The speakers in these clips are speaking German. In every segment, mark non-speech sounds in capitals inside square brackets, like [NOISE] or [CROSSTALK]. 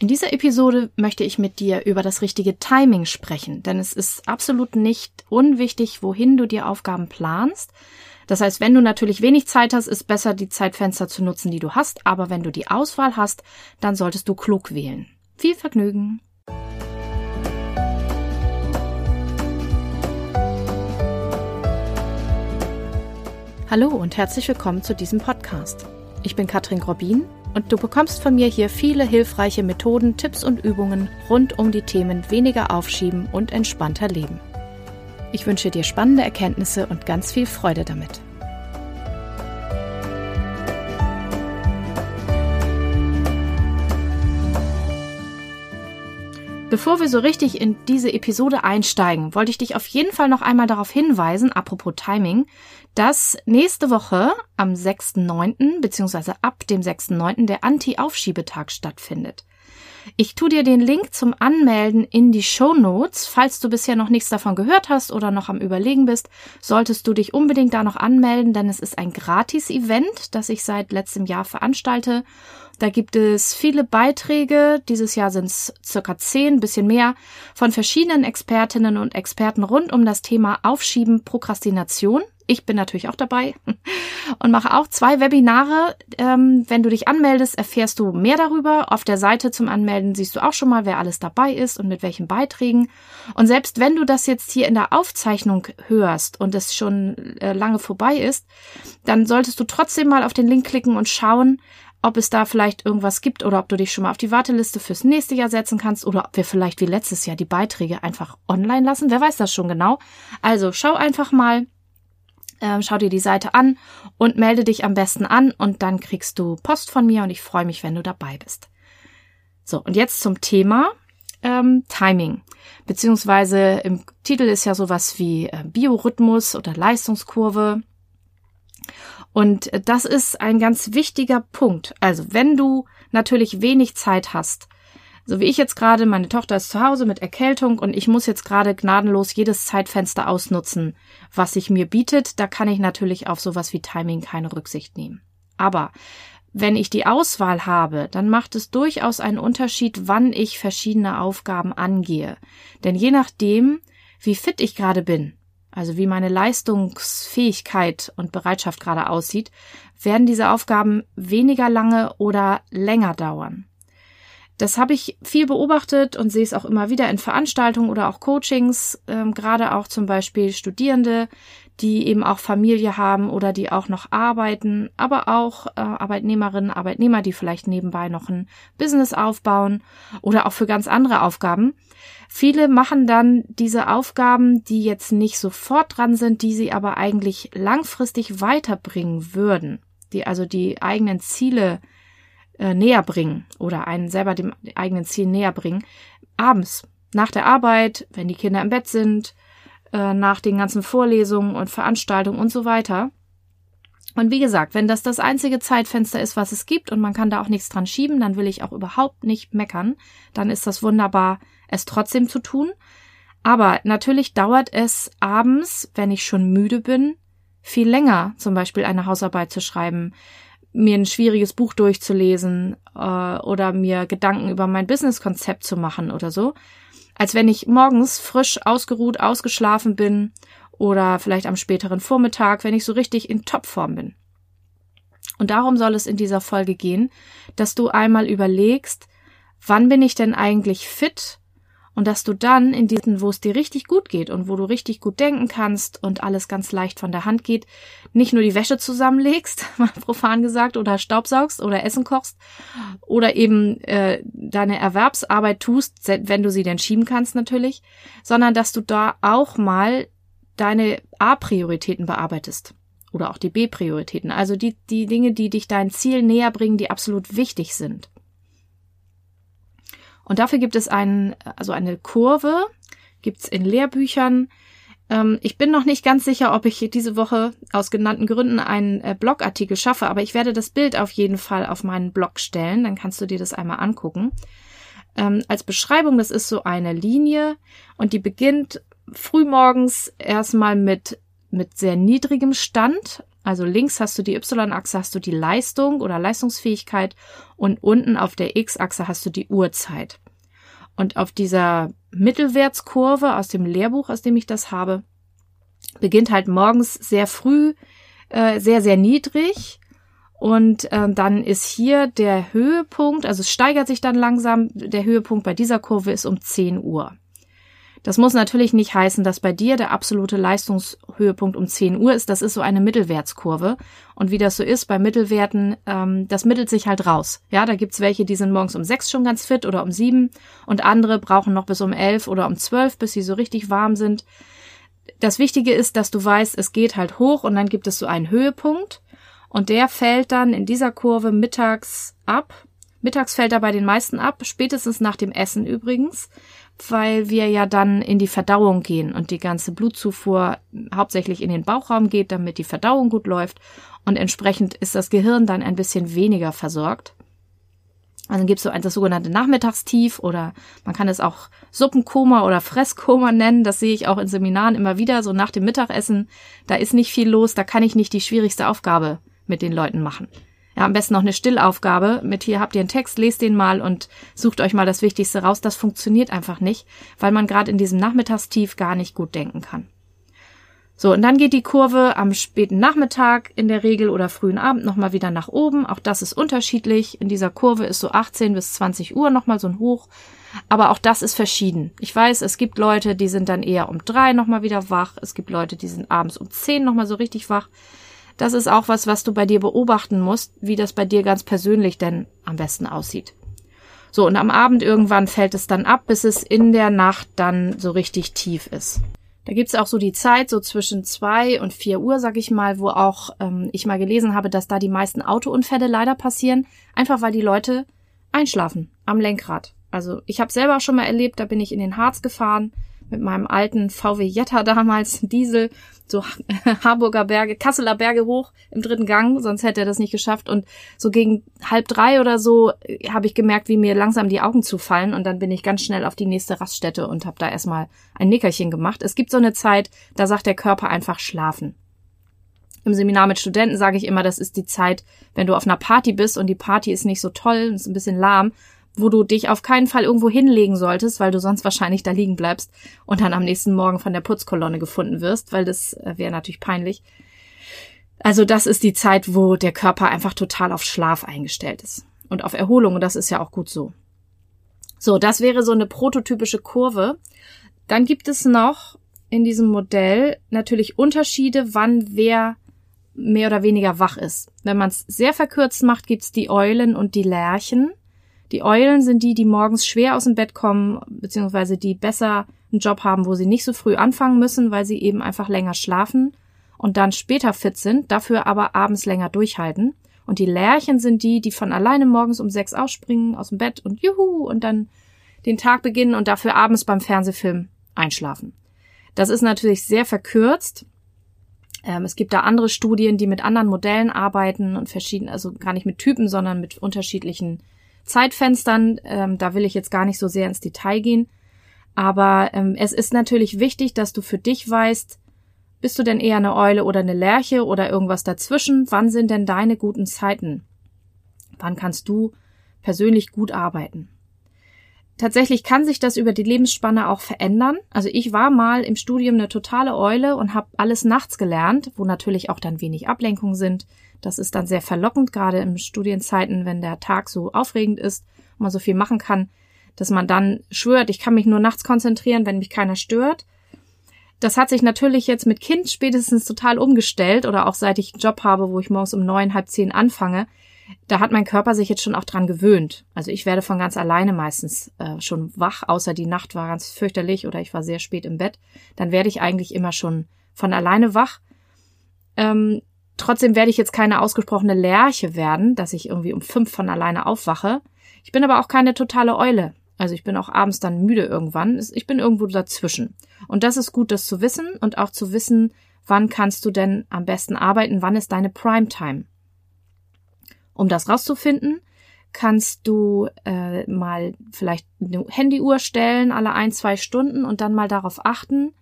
In dieser Episode möchte ich mit dir über das richtige Timing sprechen, denn es ist absolut nicht unwichtig, wohin du dir Aufgaben planst. Das heißt, wenn du natürlich wenig Zeit hast, ist besser, die Zeitfenster zu nutzen, die du hast, aber wenn du die Auswahl hast, dann solltest du klug wählen. Viel Vergnügen! Hallo und herzlich willkommen zu diesem Podcast. Ich bin Katrin Grobin und du bekommst von mir hier viele hilfreiche Methoden, Tipps und Übungen rund um die Themen weniger aufschieben und entspannter leben. Ich wünsche dir spannende Erkenntnisse und ganz viel Freude damit. Bevor wir so richtig in diese Episode einsteigen, wollte ich dich auf jeden Fall noch einmal darauf hinweisen, apropos Timing, dass nächste Woche am 6.9. beziehungsweise ab dem 6.9. der Anti-Aufschiebetag stattfindet. Ich tu dir den Link zum Anmelden in die Show Notes. Falls du bisher noch nichts davon gehört hast oder noch am Überlegen bist, solltest du dich unbedingt da noch anmelden, denn es ist ein Gratis-Event, das ich seit letztem Jahr veranstalte. Da gibt es viele Beiträge. Dieses Jahr sind es circa zehn, bisschen mehr, von verschiedenen Expertinnen und Experten rund um das Thema Aufschieben, Prokrastination. Ich bin natürlich auch dabei [LAUGHS] und mache auch zwei Webinare. Ähm, wenn du dich anmeldest, erfährst du mehr darüber. Auf der Seite zum Anmelden siehst du auch schon mal, wer alles dabei ist und mit welchen Beiträgen. Und selbst wenn du das jetzt hier in der Aufzeichnung hörst und es schon äh, lange vorbei ist, dann solltest du trotzdem mal auf den Link klicken und schauen, ob es da vielleicht irgendwas gibt oder ob du dich schon mal auf die Warteliste fürs nächste Jahr setzen kannst oder ob wir vielleicht wie letztes Jahr die Beiträge einfach online lassen. Wer weiß das schon genau. Also schau einfach mal ähm, schau dir die Seite an und melde dich am besten an und dann kriegst du Post von mir und ich freue mich, wenn du dabei bist. So, und jetzt zum Thema ähm, Timing. Beziehungsweise im Titel ist ja sowas wie äh, Biorhythmus oder Leistungskurve. Und das ist ein ganz wichtiger Punkt. Also wenn du natürlich wenig Zeit hast, so wie ich jetzt gerade, meine Tochter ist zu Hause mit Erkältung und ich muss jetzt gerade gnadenlos jedes Zeitfenster ausnutzen, was sich mir bietet. Da kann ich natürlich auf sowas wie Timing keine Rücksicht nehmen. Aber wenn ich die Auswahl habe, dann macht es durchaus einen Unterschied, wann ich verschiedene Aufgaben angehe. Denn je nachdem, wie fit ich gerade bin, also wie meine Leistungsfähigkeit und Bereitschaft gerade aussieht, werden diese Aufgaben weniger lange oder länger dauern. Das habe ich viel beobachtet und sehe es auch immer wieder in Veranstaltungen oder auch Coachings, ähm, gerade auch zum Beispiel Studierende, die eben auch Familie haben oder die auch noch arbeiten, aber auch äh, Arbeitnehmerinnen, Arbeitnehmer, die vielleicht nebenbei noch ein Business aufbauen oder auch für ganz andere Aufgaben. Viele machen dann diese Aufgaben, die jetzt nicht sofort dran sind, die sie aber eigentlich langfristig weiterbringen würden, die also die eigenen Ziele äh, näher bringen oder einen selber dem eigenen Ziel näher bringen. Abends, nach der Arbeit, wenn die Kinder im Bett sind, äh, nach den ganzen Vorlesungen und Veranstaltungen und so weiter. Und wie gesagt, wenn das das einzige Zeitfenster ist, was es gibt und man kann da auch nichts dran schieben, dann will ich auch überhaupt nicht meckern. Dann ist das wunderbar, es trotzdem zu tun. Aber natürlich dauert es abends, wenn ich schon müde bin, viel länger, zum Beispiel eine Hausarbeit zu schreiben, mir ein schwieriges Buch durchzulesen äh, oder mir Gedanken über mein Businesskonzept zu machen oder so, als wenn ich morgens frisch ausgeruht, ausgeschlafen bin oder vielleicht am späteren Vormittag, wenn ich so richtig in Topform bin. Und darum soll es in dieser Folge gehen, dass du einmal überlegst, wann bin ich denn eigentlich fit und dass du dann in diesen, wo es dir richtig gut geht und wo du richtig gut denken kannst und alles ganz leicht von der Hand geht, nicht nur die Wäsche zusammenlegst, [LAUGHS] mal profan gesagt, oder staubsaugst oder Essen kochst oder eben äh, deine Erwerbsarbeit tust, wenn du sie denn schieben kannst natürlich, sondern dass du da auch mal deine A-Prioritäten bearbeitest oder auch die B-Prioritäten, also die, die Dinge, die dich dein Ziel näher bringen, die absolut wichtig sind. Und dafür gibt es einen, also eine Kurve, gibt's in Lehrbüchern. Ähm, ich bin noch nicht ganz sicher, ob ich diese Woche aus genannten Gründen einen äh, Blogartikel schaffe, aber ich werde das Bild auf jeden Fall auf meinen Blog stellen, dann kannst du dir das einmal angucken. Ähm, als Beschreibung, das ist so eine Linie und die beginnt frühmorgens erstmal mit mit sehr niedrigem Stand, Also links hast du die Y-Achse, hast du die Leistung oder Leistungsfähigkeit und unten auf der X-Achse hast du die Uhrzeit. Und auf dieser Mittelwertskurve aus dem Lehrbuch, aus dem ich das habe, beginnt halt morgens sehr früh, äh, sehr, sehr niedrig. Und äh, dann ist hier der Höhepunkt, also es steigert sich dann langsam. Der Höhepunkt bei dieser Kurve ist um 10 Uhr. Das muss natürlich nicht heißen, dass bei dir der absolute Leistungshöhepunkt um 10 Uhr ist. Das ist so eine Mittelwertskurve. Und wie das so ist bei Mittelwerten, ähm, das mittelt sich halt raus. Ja, da gibt's welche, die sind morgens um 6 schon ganz fit oder um 7 und andere brauchen noch bis um 11 oder um 12, bis sie so richtig warm sind. Das Wichtige ist, dass du weißt, es geht halt hoch und dann gibt es so einen Höhepunkt und der fällt dann in dieser Kurve mittags ab. Mittags fällt er bei den meisten ab, spätestens nach dem Essen übrigens weil wir ja dann in die Verdauung gehen und die ganze Blutzufuhr hauptsächlich in den Bauchraum geht, damit die Verdauung gut läuft und entsprechend ist das Gehirn dann ein bisschen weniger versorgt. Also gibt es so ein das sogenannte Nachmittagstief oder man kann es auch Suppenkoma oder Fresskoma nennen. Das sehe ich auch in Seminaren immer wieder, so nach dem Mittagessen. Da ist nicht viel los, da kann ich nicht die schwierigste Aufgabe mit den Leuten machen. Ja, am besten noch eine Stillaufgabe mit hier habt ihr einen Text, lest den mal und sucht euch mal das Wichtigste raus. Das funktioniert einfach nicht, weil man gerade in diesem Nachmittagstief gar nicht gut denken kann. So, und dann geht die Kurve am späten Nachmittag in der Regel oder frühen Abend nochmal wieder nach oben. Auch das ist unterschiedlich. In dieser Kurve ist so 18 bis 20 Uhr nochmal so ein Hoch. Aber auch das ist verschieden. Ich weiß, es gibt Leute, die sind dann eher um drei nochmal wieder wach. Es gibt Leute, die sind abends um zehn nochmal so richtig wach. Das ist auch was, was du bei dir beobachten musst, wie das bei dir ganz persönlich denn am besten aussieht. So, und am Abend irgendwann fällt es dann ab, bis es in der Nacht dann so richtig tief ist. Da gibt's auch so die Zeit, so zwischen zwei und vier Uhr, sag ich mal, wo auch ähm, ich mal gelesen habe, dass da die meisten Autounfälle leider passieren, einfach weil die Leute einschlafen am Lenkrad. Also ich habe selber schon mal erlebt, da bin ich in den Harz gefahren mit meinem alten VW Jetta damals, Diesel, so [LAUGHS] Harburger Berge, Kasseler Berge hoch im dritten Gang, sonst hätte er das nicht geschafft. Und so gegen halb drei oder so äh, habe ich gemerkt, wie mir langsam die Augen zufallen und dann bin ich ganz schnell auf die nächste Raststätte und habe da erstmal ein Nickerchen gemacht. Es gibt so eine Zeit, da sagt der Körper einfach schlafen. Im Seminar mit Studenten sage ich immer, das ist die Zeit, wenn du auf einer Party bist und die Party ist nicht so toll, ist ein bisschen lahm wo du dich auf keinen Fall irgendwo hinlegen solltest, weil du sonst wahrscheinlich da liegen bleibst und dann am nächsten Morgen von der Putzkolonne gefunden wirst, weil das äh, wäre natürlich peinlich. Also das ist die Zeit, wo der Körper einfach total auf Schlaf eingestellt ist und auf Erholung und das ist ja auch gut so. So, das wäre so eine prototypische Kurve. Dann gibt es noch in diesem Modell natürlich Unterschiede, wann wer mehr oder weniger wach ist. Wenn man es sehr verkürzt macht, gibt's die Eulen und die Lerchen. Die Eulen sind die, die morgens schwer aus dem Bett kommen, beziehungsweise die besser einen Job haben, wo sie nicht so früh anfangen müssen, weil sie eben einfach länger schlafen und dann später fit sind, dafür aber abends länger durchhalten. Und die Lerchen sind die, die von alleine morgens um sechs ausspringen aus dem Bett und juhu und dann den Tag beginnen und dafür abends beim Fernsehfilm einschlafen. Das ist natürlich sehr verkürzt. Ähm, es gibt da andere Studien, die mit anderen Modellen arbeiten und verschieden, also gar nicht mit Typen, sondern mit unterschiedlichen Zeitfenstern. Ähm, da will ich jetzt gar nicht so sehr ins Detail gehen. Aber ähm, es ist natürlich wichtig, dass du für dich weißt, bist du denn eher eine Eule oder eine Lerche oder irgendwas dazwischen? Wann sind denn deine guten Zeiten? Wann kannst du persönlich gut arbeiten? Tatsächlich kann sich das über die Lebensspanne auch verändern. Also ich war mal im Studium eine totale Eule und habe alles nachts gelernt, wo natürlich auch dann wenig Ablenkung sind. Das ist dann sehr verlockend, gerade in Studienzeiten, wenn der Tag so aufregend ist und man so viel machen kann, dass man dann schwört, ich kann mich nur nachts konzentrieren, wenn mich keiner stört. Das hat sich natürlich jetzt mit Kind spätestens total umgestellt oder auch seit ich einen Job habe, wo ich morgens um neun, halb zehn anfange. Da hat mein Körper sich jetzt schon auch dran gewöhnt. Also ich werde von ganz alleine meistens äh, schon wach, außer die Nacht war ganz fürchterlich oder ich war sehr spät im Bett. Dann werde ich eigentlich immer schon von alleine wach. Ähm, Trotzdem werde ich jetzt keine ausgesprochene Lerche werden, dass ich irgendwie um fünf von alleine aufwache. Ich bin aber auch keine totale Eule. Also ich bin auch abends dann müde irgendwann. Ich bin irgendwo dazwischen. Und das ist gut, das zu wissen und auch zu wissen, wann kannst du denn am besten arbeiten, wann ist deine Primetime. Um das rauszufinden, kannst du äh, mal vielleicht eine Handyuhr stellen, alle ein, zwei Stunden und dann mal darauf achten,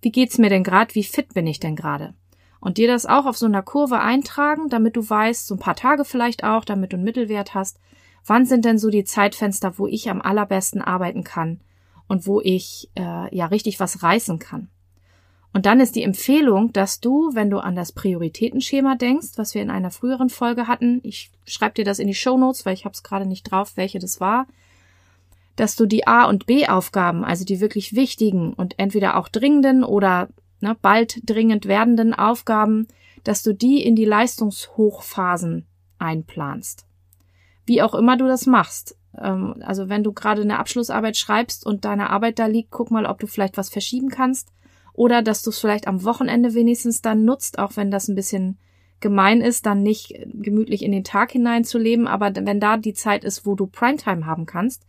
wie geht's mir denn gerade, wie fit bin ich denn gerade? Und dir das auch auf so einer Kurve eintragen, damit du weißt, so ein paar Tage vielleicht auch, damit du einen Mittelwert hast, wann sind denn so die Zeitfenster, wo ich am allerbesten arbeiten kann und wo ich äh, ja richtig was reißen kann. Und dann ist die Empfehlung, dass du, wenn du an das Prioritätenschema denkst, was wir in einer früheren Folge hatten, ich schreibe dir das in die Show Notes, weil ich habe es gerade nicht drauf, welche das war, dass du die A- und B-Aufgaben, also die wirklich wichtigen und entweder auch dringenden oder ne, bald dringend werdenden Aufgaben, dass du die in die Leistungshochphasen einplanst. Wie auch immer du das machst. Ähm, also wenn du gerade eine Abschlussarbeit schreibst und deine Arbeit da liegt, guck mal, ob du vielleicht was verschieben kannst oder dass du es vielleicht am Wochenende wenigstens dann nutzt, auch wenn das ein bisschen gemein ist, dann nicht gemütlich in den Tag hineinzuleben, aber wenn da die Zeit ist, wo du Primetime haben kannst,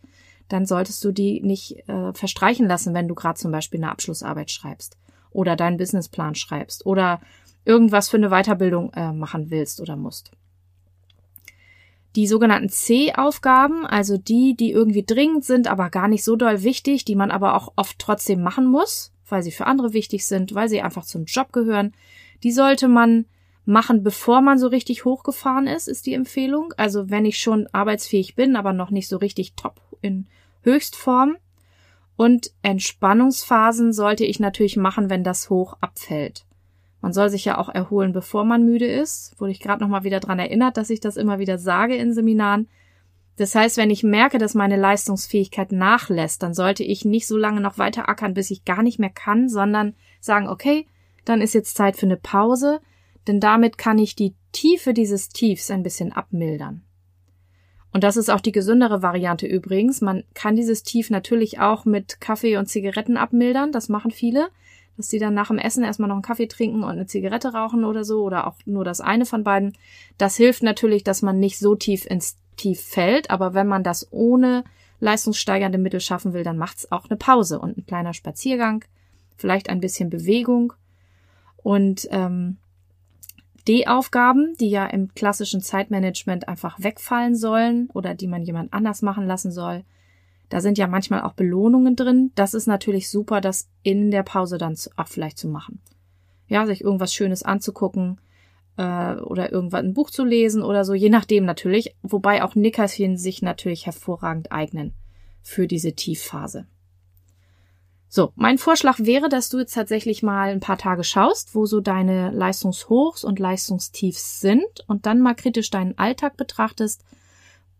dann solltest du die nicht äh, verstreichen lassen, wenn du gerade zum Beispiel eine Abschlussarbeit schreibst oder deinen Businessplan schreibst oder irgendwas für eine Weiterbildung äh, machen willst oder musst. Die sogenannten C-Aufgaben, also die, die irgendwie dringend sind, aber gar nicht so doll wichtig, die man aber auch oft trotzdem machen muss, weil sie für andere wichtig sind, weil sie einfach zum Job gehören. Die sollte man machen, bevor man so richtig hochgefahren ist, ist die Empfehlung. Also wenn ich schon arbeitsfähig bin, aber noch nicht so richtig top in Höchstform. Und Entspannungsphasen sollte ich natürlich machen, wenn das hoch abfällt. Man soll sich ja auch erholen, bevor man müde ist. Wurde ich gerade noch mal wieder dran erinnert, dass ich das immer wieder sage in Seminaren. Das heißt, wenn ich merke, dass meine Leistungsfähigkeit nachlässt, dann sollte ich nicht so lange noch weiter ackern, bis ich gar nicht mehr kann, sondern sagen, okay, dann ist jetzt Zeit für eine Pause, denn damit kann ich die Tiefe dieses Tiefs ein bisschen abmildern. Und das ist auch die gesündere Variante übrigens. Man kann dieses Tief natürlich auch mit Kaffee und Zigaretten abmildern. Das machen viele, dass sie dann nach dem Essen erstmal noch einen Kaffee trinken und eine Zigarette rauchen oder so oder auch nur das eine von beiden. Das hilft natürlich, dass man nicht so tief ins tief fällt, aber wenn man das ohne leistungssteigernde Mittel schaffen will, dann macht's auch eine Pause und ein kleiner Spaziergang, vielleicht ein bisschen Bewegung und ähm, D-Aufgaben, die ja im klassischen Zeitmanagement einfach wegfallen sollen oder die man jemand anders machen lassen soll. Da sind ja manchmal auch Belohnungen drin. Das ist natürlich super, das in der Pause dann auch vielleicht zu machen. Ja, sich irgendwas Schönes anzugucken, äh, oder irgendwann ein Buch zu lesen oder so, je nachdem natürlich, wobei auch Nickerchen sich natürlich hervorragend eignen für diese Tiefphase. So, mein Vorschlag wäre, dass du jetzt tatsächlich mal ein paar Tage schaust, wo so deine Leistungshochs und Leistungstiefs sind und dann mal kritisch deinen Alltag betrachtest,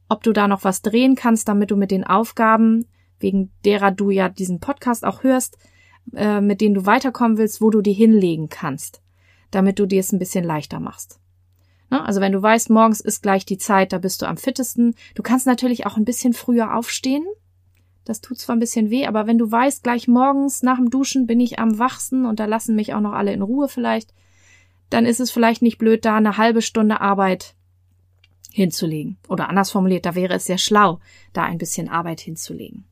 ob du da noch was drehen kannst, damit du mit den Aufgaben, wegen derer du ja diesen Podcast auch hörst, äh, mit denen du weiterkommen willst, wo du die hinlegen kannst damit du dir es ein bisschen leichter machst. Ne? Also wenn du weißt, morgens ist gleich die Zeit, da bist du am fittesten. Du kannst natürlich auch ein bisschen früher aufstehen. Das tut zwar ein bisschen weh, aber wenn du weißt, gleich morgens nach dem Duschen bin ich am wachsten und da lassen mich auch noch alle in Ruhe vielleicht, dann ist es vielleicht nicht blöd, da eine halbe Stunde Arbeit hinzulegen. Oder anders formuliert, da wäre es sehr schlau, da ein bisschen Arbeit hinzulegen.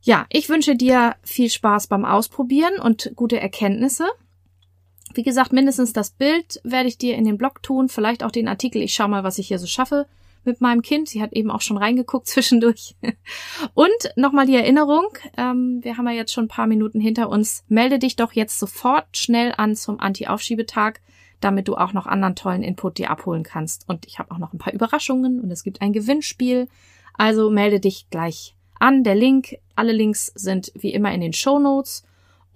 Ja, ich wünsche dir viel Spaß beim Ausprobieren und gute Erkenntnisse. Wie gesagt, mindestens das Bild werde ich dir in den Blog tun, vielleicht auch den Artikel. Ich schaue mal, was ich hier so schaffe mit meinem Kind. Sie hat eben auch schon reingeguckt [LAUGHS] zwischendurch. Und nochmal die Erinnerung, ähm, wir haben ja jetzt schon ein paar Minuten hinter uns. Melde dich doch jetzt sofort schnell an zum Anti-Aufschiebetag, damit du auch noch anderen tollen Input dir abholen kannst. Und ich habe auch noch ein paar Überraschungen und es gibt ein Gewinnspiel. Also melde dich gleich an. Der Link, alle Links sind wie immer in den Show Notes.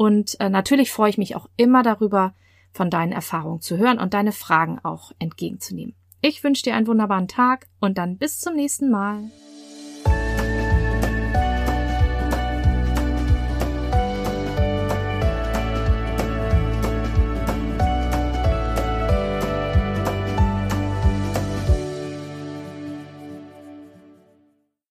Und äh, natürlich freue ich mich auch immer darüber, von deinen Erfahrungen zu hören und deine Fragen auch entgegenzunehmen. Ich wünsche dir einen wunderbaren Tag und dann bis zum nächsten Mal.